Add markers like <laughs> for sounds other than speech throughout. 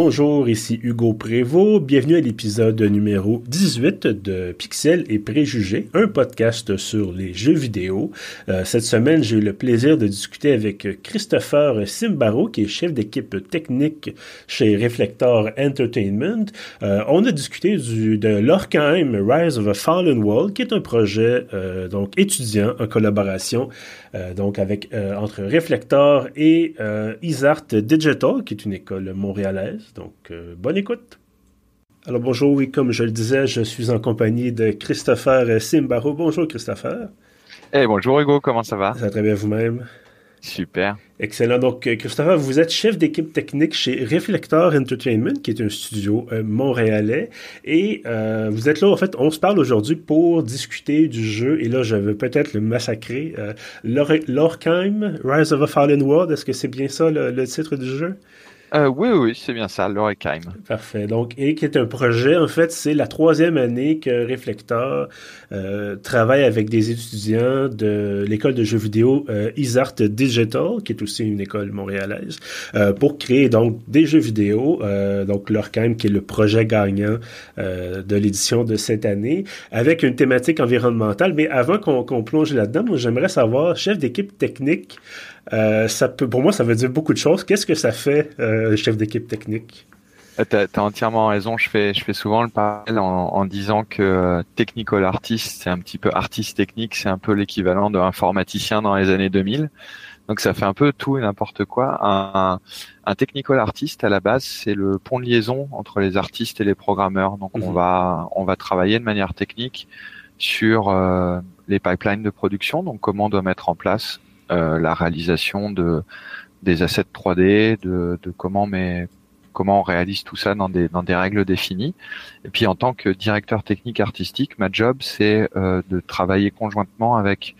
Bonjour, ici Hugo Prévost. Bienvenue à l'épisode numéro 18 de Pixel et Préjugés, un podcast sur les jeux vidéo. Euh, cette semaine, j'ai eu le plaisir de discuter avec Christopher Simbaro, qui est chef d'équipe technique chez Reflector Entertainment. Euh, on a discuté du, de l'Orkheim Rise of a Fallen World, qui est un projet euh, donc étudiant en collaboration donc avec entre Reflector et Isart Digital, qui est une école montréalaise. Donc, euh, bonne écoute. Alors, bonjour, oui, comme je le disais, je suis en compagnie de Christopher Simbaro. Bonjour, Christopher. Eh, bonjour, Hugo, comment ça va? Ça va très bien vous-même? Super. Excellent. Donc, euh, Christopher, vous êtes chef d'équipe technique chez Reflector Entertainment, qui est un studio euh, montréalais. Et vous êtes là, en fait, on se parle aujourd'hui pour discuter du jeu. Et là, je veux peut-être le massacrer. Lorkheim, Rise of a Fallen World, est-ce que c'est bien ça le titre du jeu? Euh, oui, oui, c'est bien ça, l'Orekheim. Parfait. Donc, et qui est un projet, en fait, c'est la troisième année que Reflector euh, travaille avec des étudiants de l'école de jeux vidéo euh, Isart Digital, qui est aussi une école montréalaise, euh, pour créer donc des jeux vidéo. Euh, donc, l'Orekheim, qui est le projet gagnant euh, de l'édition de cette année, avec une thématique environnementale. Mais avant qu'on plonge là-dedans, j'aimerais savoir, chef d'équipe technique, euh, ça peut, pour moi, ça veut dire beaucoup de choses. Qu'est-ce que ça fait, euh, chef d'équipe technique? Euh, tu as, entièrement raison. Je fais, je fais souvent le parallèle en, en disant que euh, technical artist, c'est un petit peu artiste technique, c'est un peu l'équivalent d'un informaticien dans les années 2000. Donc ça fait un peu tout et n'importe quoi. Un, un, technical artist à la base, c'est le pont de liaison entre les artistes et les programmeurs. Donc on mhm. va, on va travailler de manière technique sur euh, les pipelines de production. Donc comment on doit mettre en place la réalisation de des assets 3D, de, de comment mais comment on réalise tout ça dans des dans des règles définies. Et puis en tant que directeur technique artistique, ma job c'est euh, de travailler conjointement avec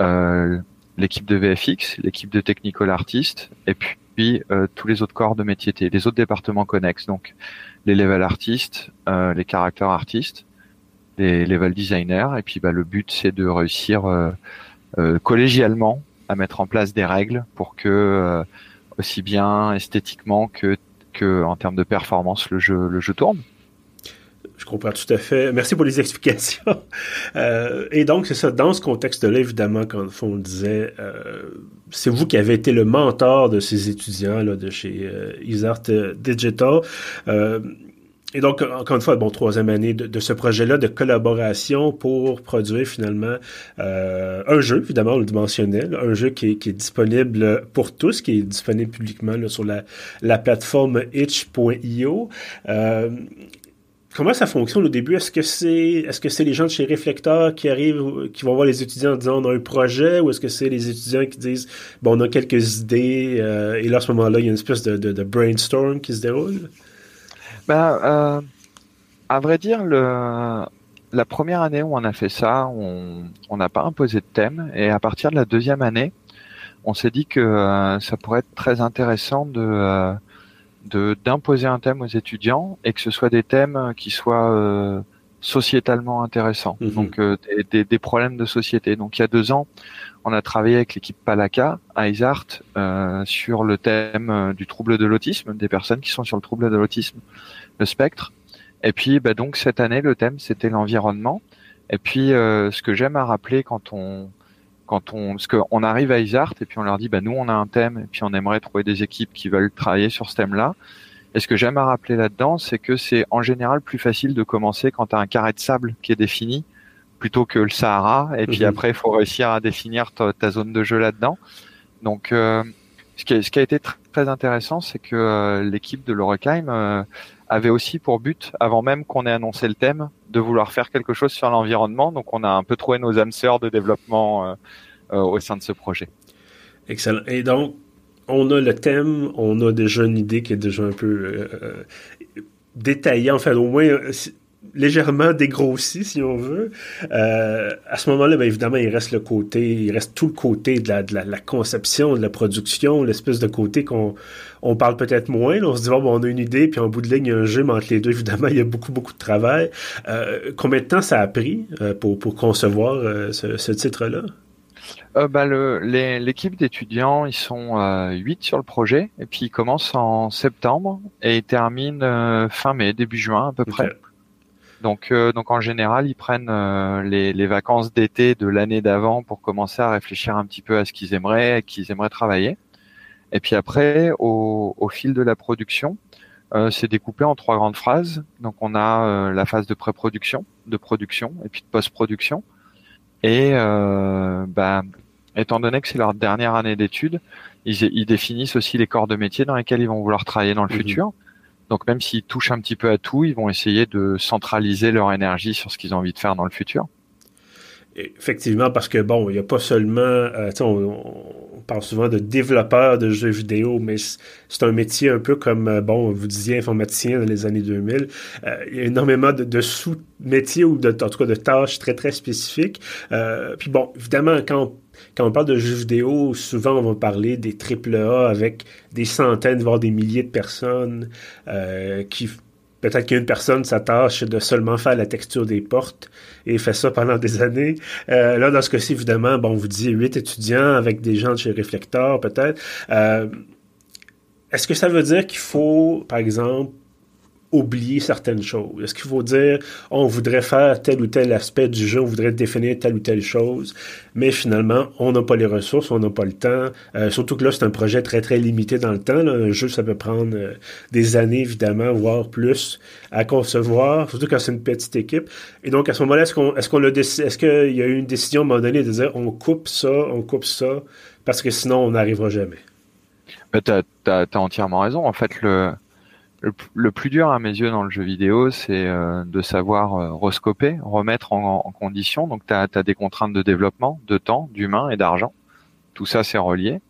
euh, l'équipe de VFX, l'équipe de technical artist, et puis euh, tous les autres corps de métier, les autres départements connexes, donc les level artistes, euh, les character artistes, les level designers, et puis bah, le but c'est de réussir euh, collégialement à mettre en place des règles pour que euh, aussi bien esthétiquement que que en termes de performance le jeu le jeu tourne. Je comprends tout à fait. Merci pour les <laughs> explications. Euh, et donc, c'est ça, dans ce contexte-là, évidemment, quand on disait, euh, c'est vous qui avez été le mentor de ces étudiants là, de chez euh, Isart Digital. Et donc, encore une fois, bon, troisième année de, ce projet-là de collaboration pour produire finalement euh, un jeu, évidemment, on le un jeu qui est, qui est, disponible pour tous, qui est disponible publiquement là, sur la, la plateforme itch.io. Euh, comment ça fonctionne au début? Est-ce que c'est est-ce que c'est les gens de chez Reflector qui arrivent, qui vont voir les étudiants en disant on a un projet, ou est-ce que c'est les étudiants qui disent bon on a quelques idées euh, et là à ce moment-là il y a une espèce de, de, de brainstorm qui se déroule? Ben, euh, à vrai dire, le, la première année où on a fait ça, on n'a pas imposé de thème, et à partir de la deuxième année, on s'est dit que euh, ça pourrait être très intéressant de euh, de d'imposer un thème aux étudiants et que ce soit des thèmes qui soient euh, sociétalement intéressants, mhm. donc euh, des, des, problèmes de société. Donc il y a deux ans, on a travaillé avec l'équipe Palaka à Isart euh, sur le thème euh, du trouble de l'autisme, des personnes qui sont sur le trouble de l'autisme, le spectre. Et puis bah, donc cette année, le thème c'était l'environnement. Et puis euh, ce que j'aime à rappeler quand on quand on parce qu'on arrive à Isart et puis on leur dit bah nous on a un thème et puis on aimerait trouver des équipes qui veulent travailler sur ce thème-là. Et ce que j'aime à rappeler là-dedans, c'est que c'est en général plus facile de commencer quand tu as un carré de sable qui est défini plutôt que le Sahara. Et puis mhm. après, il faut réussir à définir ta, zone de jeu là-dedans. Donc, euh, ce, qui a, ce, qui a, été très intéressant, c'est que euh, l'équipe de l'Orekheim euh, avait aussi pour but, avant même qu'on ait annoncé le thème, de vouloir faire quelque chose sur l'environnement. Donc, on a un peu trouvé nos âmes sœurs de développement au sein de ce projet. Excellent. Et donc, on a le thème, on a déjà une idée qui est déjà un peu détaillée. En fait, au moins, légèrement dégrossi, si on veut. Euh, à ce moment-là, bien évidemment, il reste le côté, il reste tout le côté de la, conception, de la production, l'espèce de côté qu'on on parle peut-être moins. on se dit, bon, on a une idée, puis en bout de ligne, il y a un jeu, mais entre les deux, évidemment, il y a beaucoup, beaucoup de travail. Euh, combien de temps ça a pris euh, pour, concevoir euh, ce, ce titre-là? Euh, bah, L'équipe d'étudiants, ils sont euh, 8 sur le projet, et puis ils commencent en septembre et ils terminent euh, fin mai, début juin à peu près. Donc, euh, donc en général, ils prennent les, les, vacances d'été de l'année d'avant pour commencer à réfléchir un petit peu à ce qu'ils aimeraient, qu'ils aimeraient travailler. Et puis après, au, au fil de la production, c'est découpé en trois grandes phases. Donc on a la phase de pré-production, de production et puis de post-production. Et euh, bah, étant donné que c'est leur dernière année d'études, ils, définissent aussi les corps de métier dans lesquels ils vont vouloir travailler dans le mhm. futur. Donc même s'ils touchent un petit peu à tout, ils vont essayer de centraliser leur énergie sur ce qu'ils ont envie de faire dans le futur. Effectivement, parce que bon, il n'y a pas seulement, euh, on, parle souvent de développeurs de jeux vidéo, mais c'est un métier un peu comme, euh, bon, vous disiez informaticien dans les années 2000. Euh, il y a énormément de, sous-métiers ou de, en tout cas de tâches très, très spécifiques. puis bon, évidemment, quand quand on parle de jeux vidéo, souvent on va parler des AAA avec des centaines, voire des milliers de personnes qui Peut-être qu'une personne s'attache de seulement faire la texture des portes et fait ça pendant des années. Euh, là, dans ce cas-ci, évidemment, bon, on vous dit huit étudiants avec des gens de chez Reflector, peut-être. Euh, est-ce que ça veut dire qu'il faut, par exemple, oublier certaines choses? Est-ce qu'il faut dire on voudrait faire tel ou tel aspect du jeu, on voudrait définir telle ou telle chose, mais finalement, on n'a pas les ressources, on n'a pas le temps. Euh, surtout que là, c'est un projet très, très limité dans le temps. Un jeu, ça peut prendre euh, des années, évidemment, voire plus à concevoir, surtout quand c'est une petite équipe. Et donc, à ce moment-là, est-ce qu'on est-ce qu'on est-ce qu'il y a eu une décision à un moment donné de dire on coupe ça, on coupe ça, parce que sinon, on n'arrivera jamais? Tu as, entièrement raison. En fait, le, le, plus dur à mes yeux dans le jeu vidéo, c'est euh, de savoir euh, rescoper, remettre en, condition. Donc, tu as, des contraintes de développement, de temps, d'humain et d'argent. Tout ça, c'est relié.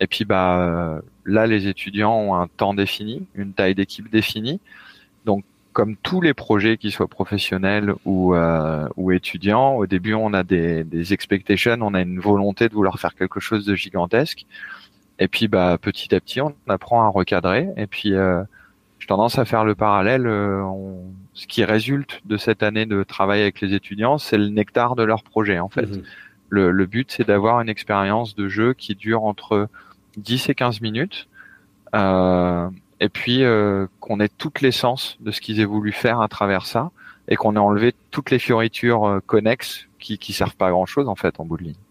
Et puis, bah, euh, là, les étudiants ont un temps défini, une taille d'équipe définie. Donc, comme tous les projets, qui soient professionnels ou, ou étudiants, au début, on a des, des expectations, on a une volonté de vouloir faire quelque chose de gigantesque. Et puis, bah, petit à petit, on apprend à recadrer. Et puis, j'ai tendance à faire le parallèle. Euh, ce qui résulte de cette année de travail avec les étudiants, c'est le nectar de leur projet en fait. Mhm. Le, but, c'est d'avoir une expérience de jeu qui dure entre 10 et 15 minutes, euh, et puis euh, qu'on ait toute l'essence de ce qu'ils aient voulu faire à travers ça, et qu'on ait enlevé toutes les fioritures connexes qui qui servent pas à grand chose en fait en bout de ligne.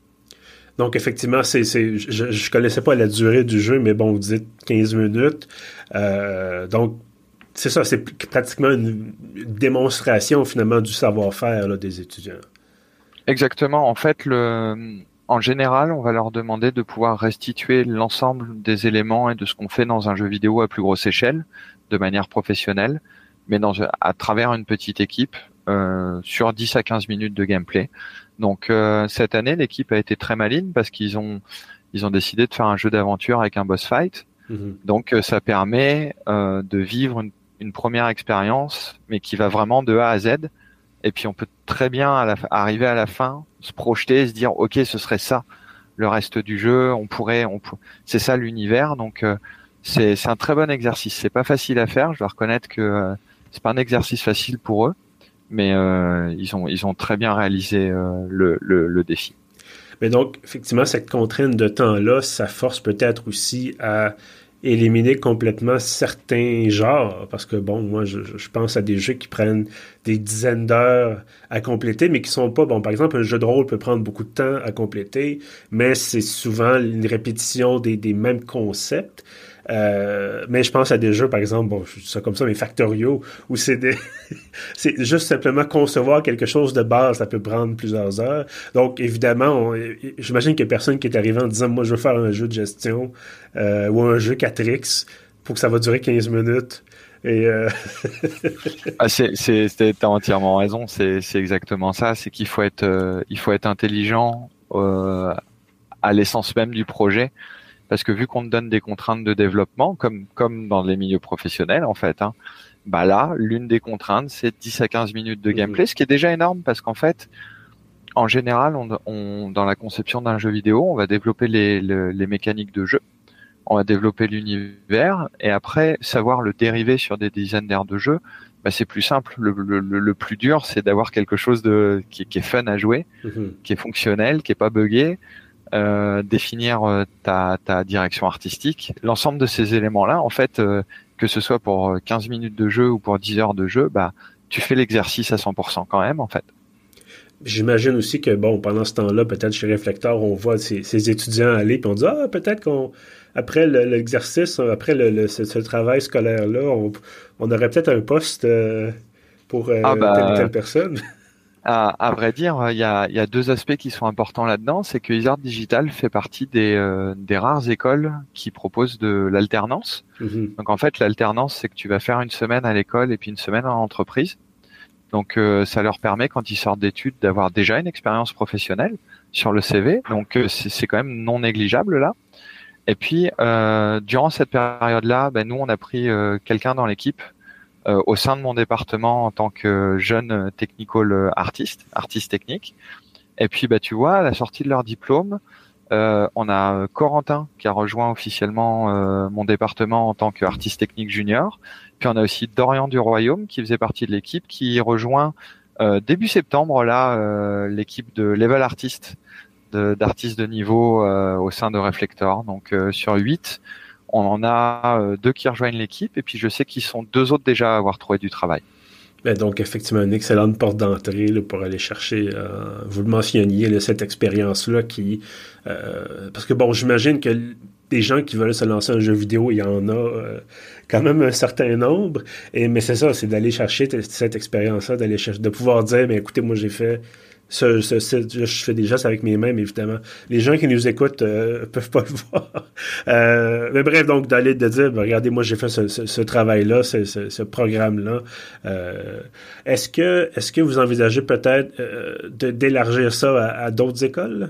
Donc, effectivement, c'est, je, je connaissais pas la durée du jeu, mais bon, vous dites 15 minutes. Euh, donc, c'est ça, c'est pratiquement une démonstration finalement du savoir-faire des étudiants. Exactement. En fait, le, en général, on va leur demander de pouvoir restituer l'ensemble des éléments et de ce qu'on fait dans un jeu vidéo à plus grosse échelle, de manière professionnelle, mais dans, à travers une petite équipe, sur 10 à 15 minutes de gameplay. Donc euh, cette année, l'équipe a été très maligne parce qu'ils ont ils ont décidé de faire un jeu d'aventure avec un boss fight. Mhm. Donc euh, ça permet de vivre une, première expérience, mais qui va vraiment de A à Z. Et puis on peut très bien arriver à la fin, se projeter, se dire ok, ce serait ça le reste du jeu. On pourrait, on c'est ça l'univers. Donc c'est c'est un très bon exercice. C'est pas facile à faire. Je dois reconnaître que c'est pas un exercice facile pour eux mais euh, ils ont ils ont très bien réalisé euh, le, le, défi. Mais donc effectivement cette contrainte de temps là, ça force peut-être aussi à éliminer complètement certains genres parce que bon moi je, je pense à des jeux qui prennent des dizaines d'heures à compléter mais qui sont pas bon par exemple un jeu de rôle peut prendre beaucoup de temps à compléter mais c'est souvent une répétition des, des mêmes concepts euh, mais je pense à des jeux, par exemple, bon, ça comme ça, mais Factorio, où c'est des, <laughs> c'est juste simplement concevoir quelque chose de base, ça peut prendre plusieurs heures. Donc, évidemment, j'imagine qu'il y a personne qui est arrivé en disant, moi, je veux faire un jeu de gestion, euh, ou un jeu 4X, pour que ça va durer 15 minutes. Et euh... <laughs> ah, t'as entièrement raison. C'est, c'est exactement ça. C'est qu'il faut être, euh, il faut être intelligent euh, à l'essence même du projet parce que vu qu'on te donne des contraintes de développement, comme comme dans les milieux professionnels en fait, hein, bah là, l'une des contraintes, c'est 10 à 15 minutes de gameplay, ce qui est déjà énorme parce qu'en fait, en général, on, dans la conception d'un jeu vidéo, on va développer les, les, mécaniques de jeu, on va développer l'univers, et après, savoir le dériver sur des dizaines d'heures de jeu, bah, c'est plus simple. Le, le, le plus dur, c'est d'avoir quelque chose de qui, qui, est fun à jouer, mhm. qui est fonctionnel, qui est pas buggé, définir ta, ta, direction artistique. L'ensemble de ces éléments-là, en fait, que ce soit pour 15 minutes de jeu ou pour 10 heures de jeu, bah, tu fais l'exercice à 100% quand même, en fait. J'imagine aussi que, bon, pendant ce temps-là, peut-être chez Réflecteur, on voit ces, étudiants aller, puis on dit, ah, peut-être qu'on, après l'exercice, après le, ce, travail scolaire-là, on, aurait peut-être un poste euh, pour euh, ah, bah, telle ou telle personne. À, vrai dire, il y a, deux aspects qui sont importants là-dedans. C'est que Isart Digital fait partie des, euh, des rares écoles qui proposent de l'alternance. Mm-hmm. Donc en fait, l'alternance, c'est que tu vas faire une semaine à l'école et puis une semaine en entreprise. Donc euh, ça leur permet quand ils sortent d'études d'avoir déjà une expérience professionnelle sur le CV. Donc euh, c'est quand même non négligeable là. Et puis euh, durant cette période-là, ben, nous on a pris quelqu'un dans l'équipe au sein de mon département en tant que jeune technical artiste, artiste technique. Et puis bah tu vois, à la sortie de leur diplôme, on a Corentin qui a rejoint officiellement mon département en tant qu'artiste technique junior. Puis on a aussi Dorian du Royaume qui faisait partie de l'équipe qui rejoint euh, début septembre là euh, l'équipe de Level Artist d'artistes de, niveau euh, au sein de Reflector. Donc sur 8, on en a deux qui rejoignent l'équipe et puis je sais qu'ils sont deux autres déjà à avoir trouvé du travail. Ben, donc, effectivement, une excellente porte d'entrée pour aller chercher, vous le mentionniez, cette expérience-là qui... parce que, bon, j'imagine que des gens qui veulent se lancer un jeu vidéo, il y en a quand même un certain nombre. Et, mais c'est ça, c'est d'aller chercher cette expérience-là, d'aller chercher, de pouvoir dire, mais écoutez, moi j'ai fait ce, je fais des gestes avec mes mains, évidemment, les gens qui nous écoutent euh, <laughs> peuvent pas le voir. Euh, mais bref, donc d'aller de dire, ben, regardez, moi j'ai fait ce, travail-là, ce, programme-là. Euh, est-ce que est-ce que vous envisagez peut-être d'élargir ça à, à d'autres écoles?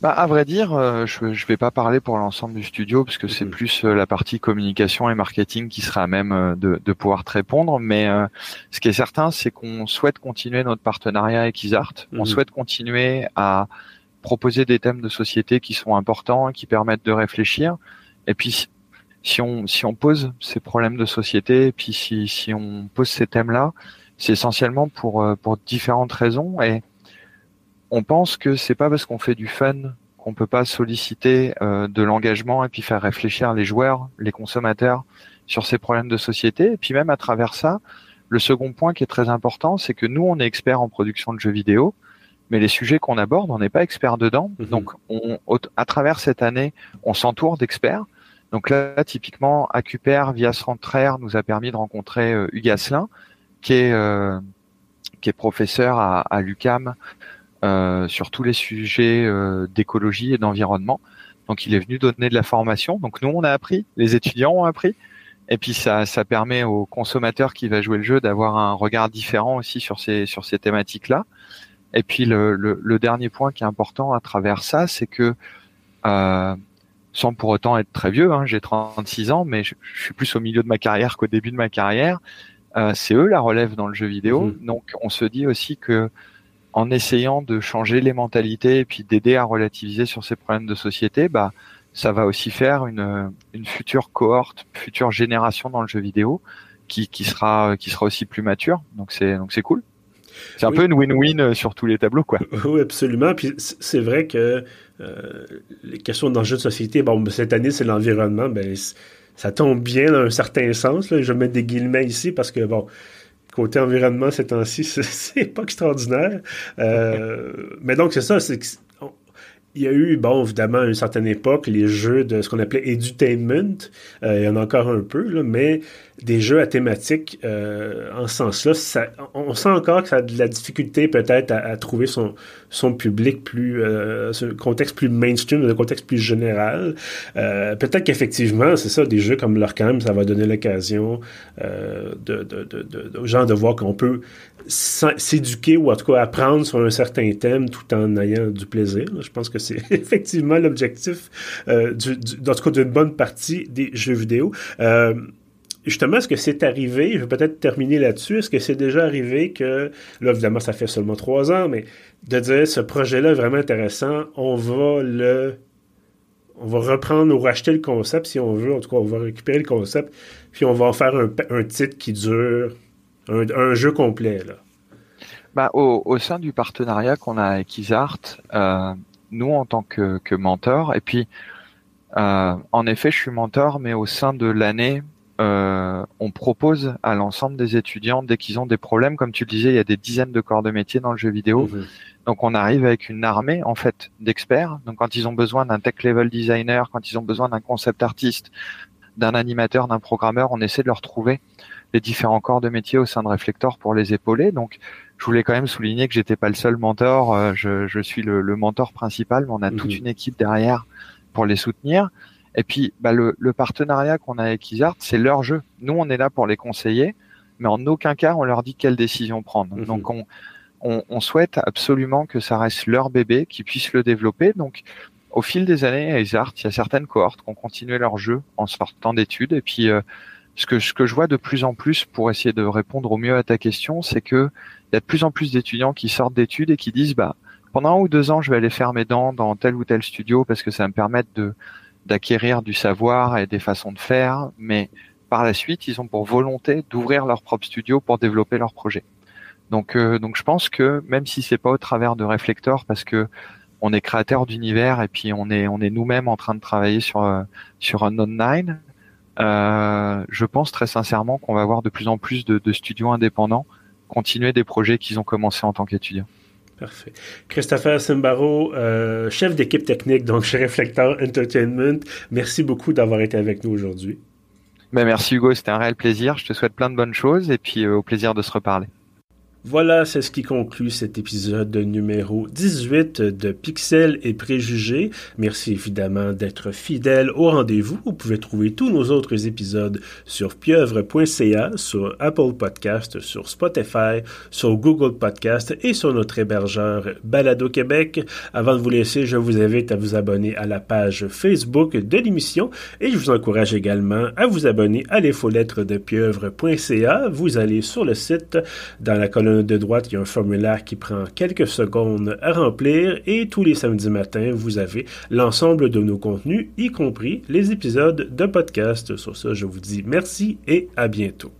Bah, à vrai dire, euh, je ne vais pas parler pour l'ensemble du studio parce que c'est mhm. plus euh, la partie communication et marketing qui sera à même euh, de, de, pouvoir te répondre. Mais ce qui est certain, c'est qu'on souhaite continuer notre partenariat avec Isart. On mhm. souhaite continuer à proposer des thèmes de société qui sont importants, qui permettent de réfléchir. Et puis, si on, si on pose ces problèmes de société, et puis si, si on pose ces thèmes-là, c'est essentiellement pour, pour différentes raisons. Et on pense que c'est pas parce qu'on fait du fun qu'on peut pas solliciter euh, de l'engagement et puis faire réfléchir les joueurs, les consommateurs sur ces problèmes de société. Et puis même à travers ça, le second point qui est très important, c'est que nous, on est experts en production de jeux vidéo, mais les sujets qu'on aborde, on n'est pas experts dedans. Mhm. Donc, on, à travers cette année, on s'entoure d'experts. Donc là, typiquement, Acuper via Centraire nous a permis de rencontrer euh, Hugues Asselin, qui est euh, qui est professeur à, à l'UCAM sur tous les sujets euh, d'écologie et d'environnement. Donc il est venu donner de la formation. Donc nous on a appris, les étudiants ont appris. Et puis ça, ça permet au consommateur qui va jouer le jeu d'avoir un regard différent aussi sur ces sur ces thématiques-là. Et puis le, le, dernier point qui est important à travers ça, c'est que euh, sans pour autant être très vieux, hein, j'ai 36 ans, mais je, suis plus au milieu de ma carrière qu'au début de ma carrière. Euh, c'est eux la relève dans le jeu vidéo. Mmh. Donc on se dit aussi que en essayant de changer les mentalités et puis d'aider à relativiser sur ces problèmes de société, bah, ça va aussi faire une, une future cohorte, future génération dans le jeu vidéo qui, qui sera qui sera aussi plus mature. Donc c'est donc c'est cool. C'est un peu une win-win sur tous les tableaux, quoi. <laughs> Oui, absolument. Puis c'est vrai que euh, les questions d'enjeux de société, bon, cette année, c'est l'environnement, ben, ça tombe bien dans un certain sens. Là. Je mets des guillemets ici parce que, bon, côté environnement ces temps-ci, <laughs> c'est pas extraordinaire. Euh, <laughs> mais donc, c'est ça, c'est il y a eu, bon, évidemment, à une certaine époque, les jeux de ce qu'on appelait edutainment. Euh, il y en a encore un peu, là, mais des jeux à thématique euh, en ce sens-là, on sent encore que ça a de la difficulté peut-être à, trouver son, son public plus, euh, contexte plus mainstream, un contexte plus général. Euh, peut-être qu'effectivement, c'est ça, des jeux comme l'Arkham, ça va donner l'occasion euh, de, de, de, aux gens de voir qu'on peut s'éduquer ou en tout cas apprendre sur un certain thème tout en ayant du plaisir. Je pense que c'est <laughs> effectivement l'objectif, euh, du, du, tout cas d'une bonne partie des jeux vidéo. Justement, est-ce que c'est arrivé, je vais peut-être terminer là-dessus, est-ce que c'est déjà arrivé que, là évidemment ça fait seulement trois ans, mais de dire ce projet-là est vraiment intéressant, on va le... On va reprendre ou racheter le concept si on veut, en tout cas on va récupérer le concept, puis on va en faire un, titre qui dure, un, jeu complet. Là. Bah, au, sein du partenariat qu'on a avec Isart, euh, nous en tant que, que mentor. Et puis, euh, en effet, je suis mentor, mais au sein de l'année, euh, on propose à l'ensemble des étudiants, dès qu'ils ont des problèmes, comme tu le disais, il y a des dizaines de corps de métier dans le jeu vidéo. Mhm. Donc on arrive avec une armée en fait d'experts. Donc quand ils ont besoin d'un tech level designer, quand ils ont besoin d'un concept artiste, d'un animateur, d'un programmeur, on essaie de leur trouver les différents corps de métier au sein de Reflector pour les épauler. Donc je voulais quand même souligner que j'étais pas le seul mentor. Euh, je, je suis le, le, mentor principal, mais on a toute mhm. une équipe derrière pour les soutenir. Et puis, bah, le, le, partenariat qu'on a avec Isart, c'est leur jeu. Nous, on est là pour les conseiller, mais en aucun cas, on leur dit quelle décision prendre. Mhm. Donc, on, on, on, souhaite absolument que ça reste leur bébé, qu'ils puissent le développer. Donc, au fil des années, à Isart, il y a certaines cohortes qui ont continué leur jeu en sortant d'études. Et puis, euh, ce, que, ce que je vois de plus en plus, pour essayer de répondre au mieux à ta question, c'est que il y a de plus en plus d'étudiants qui sortent d'études et qui disent, bah, pendant un ou deux ans, je vais aller faire mes dents dans tel ou tel studio parce que ça va me permettre de d'acquérir du savoir et des façons de faire, mais par la suite, ils ont pour volonté d'ouvrir leur propre studio pour développer leur projet. Donc, euh, donc je pense que même si c'est pas au travers de Reflector, parce que on est créateur d'univers et puis on est on est nous-mêmes en train de travailler sur euh, sur un online, euh, je pense très sincèrement qu'on va avoir de plus en plus de, de studios indépendants continuer des projets qu'ils ont commencé en tant qu'étudiants. Parfait. Christopher Simbaro, euh, chef d'équipe technique donc <laughs> chez Reflector Entertainment, merci beaucoup d'avoir été avec nous aujourd'hui. Ben merci Hugo, c'était un réel plaisir. Je te souhaite plein de bonnes choses et puis euh, au plaisir de se reparler. Voilà, c'est ce qui conclut cet épisode numéro 18 de Pixels et Préjugés. Merci évidemment d'être fidèle au rendez-vous. Vous pouvez trouver tous nos autres épisodes sur pieuvre.ca, sur Apple Podcast, sur Spotify, sur Google Podcast et sur notre hébergeur Balado Québec. Avant de vous laisser, je vous invite à vous abonner à la page Facebook de l'émission et je vous encourage également à vous abonner à l'infolettre de pieuvre.ca. Vous allez sur le site dans la colonne de droite, il y a un formulaire qui prend quelques secondes à remplir et tous les samedis matins, vous avez l'ensemble de nos contenus, y compris les épisodes de podcast. Sur ça, je vous dis merci et à bientôt.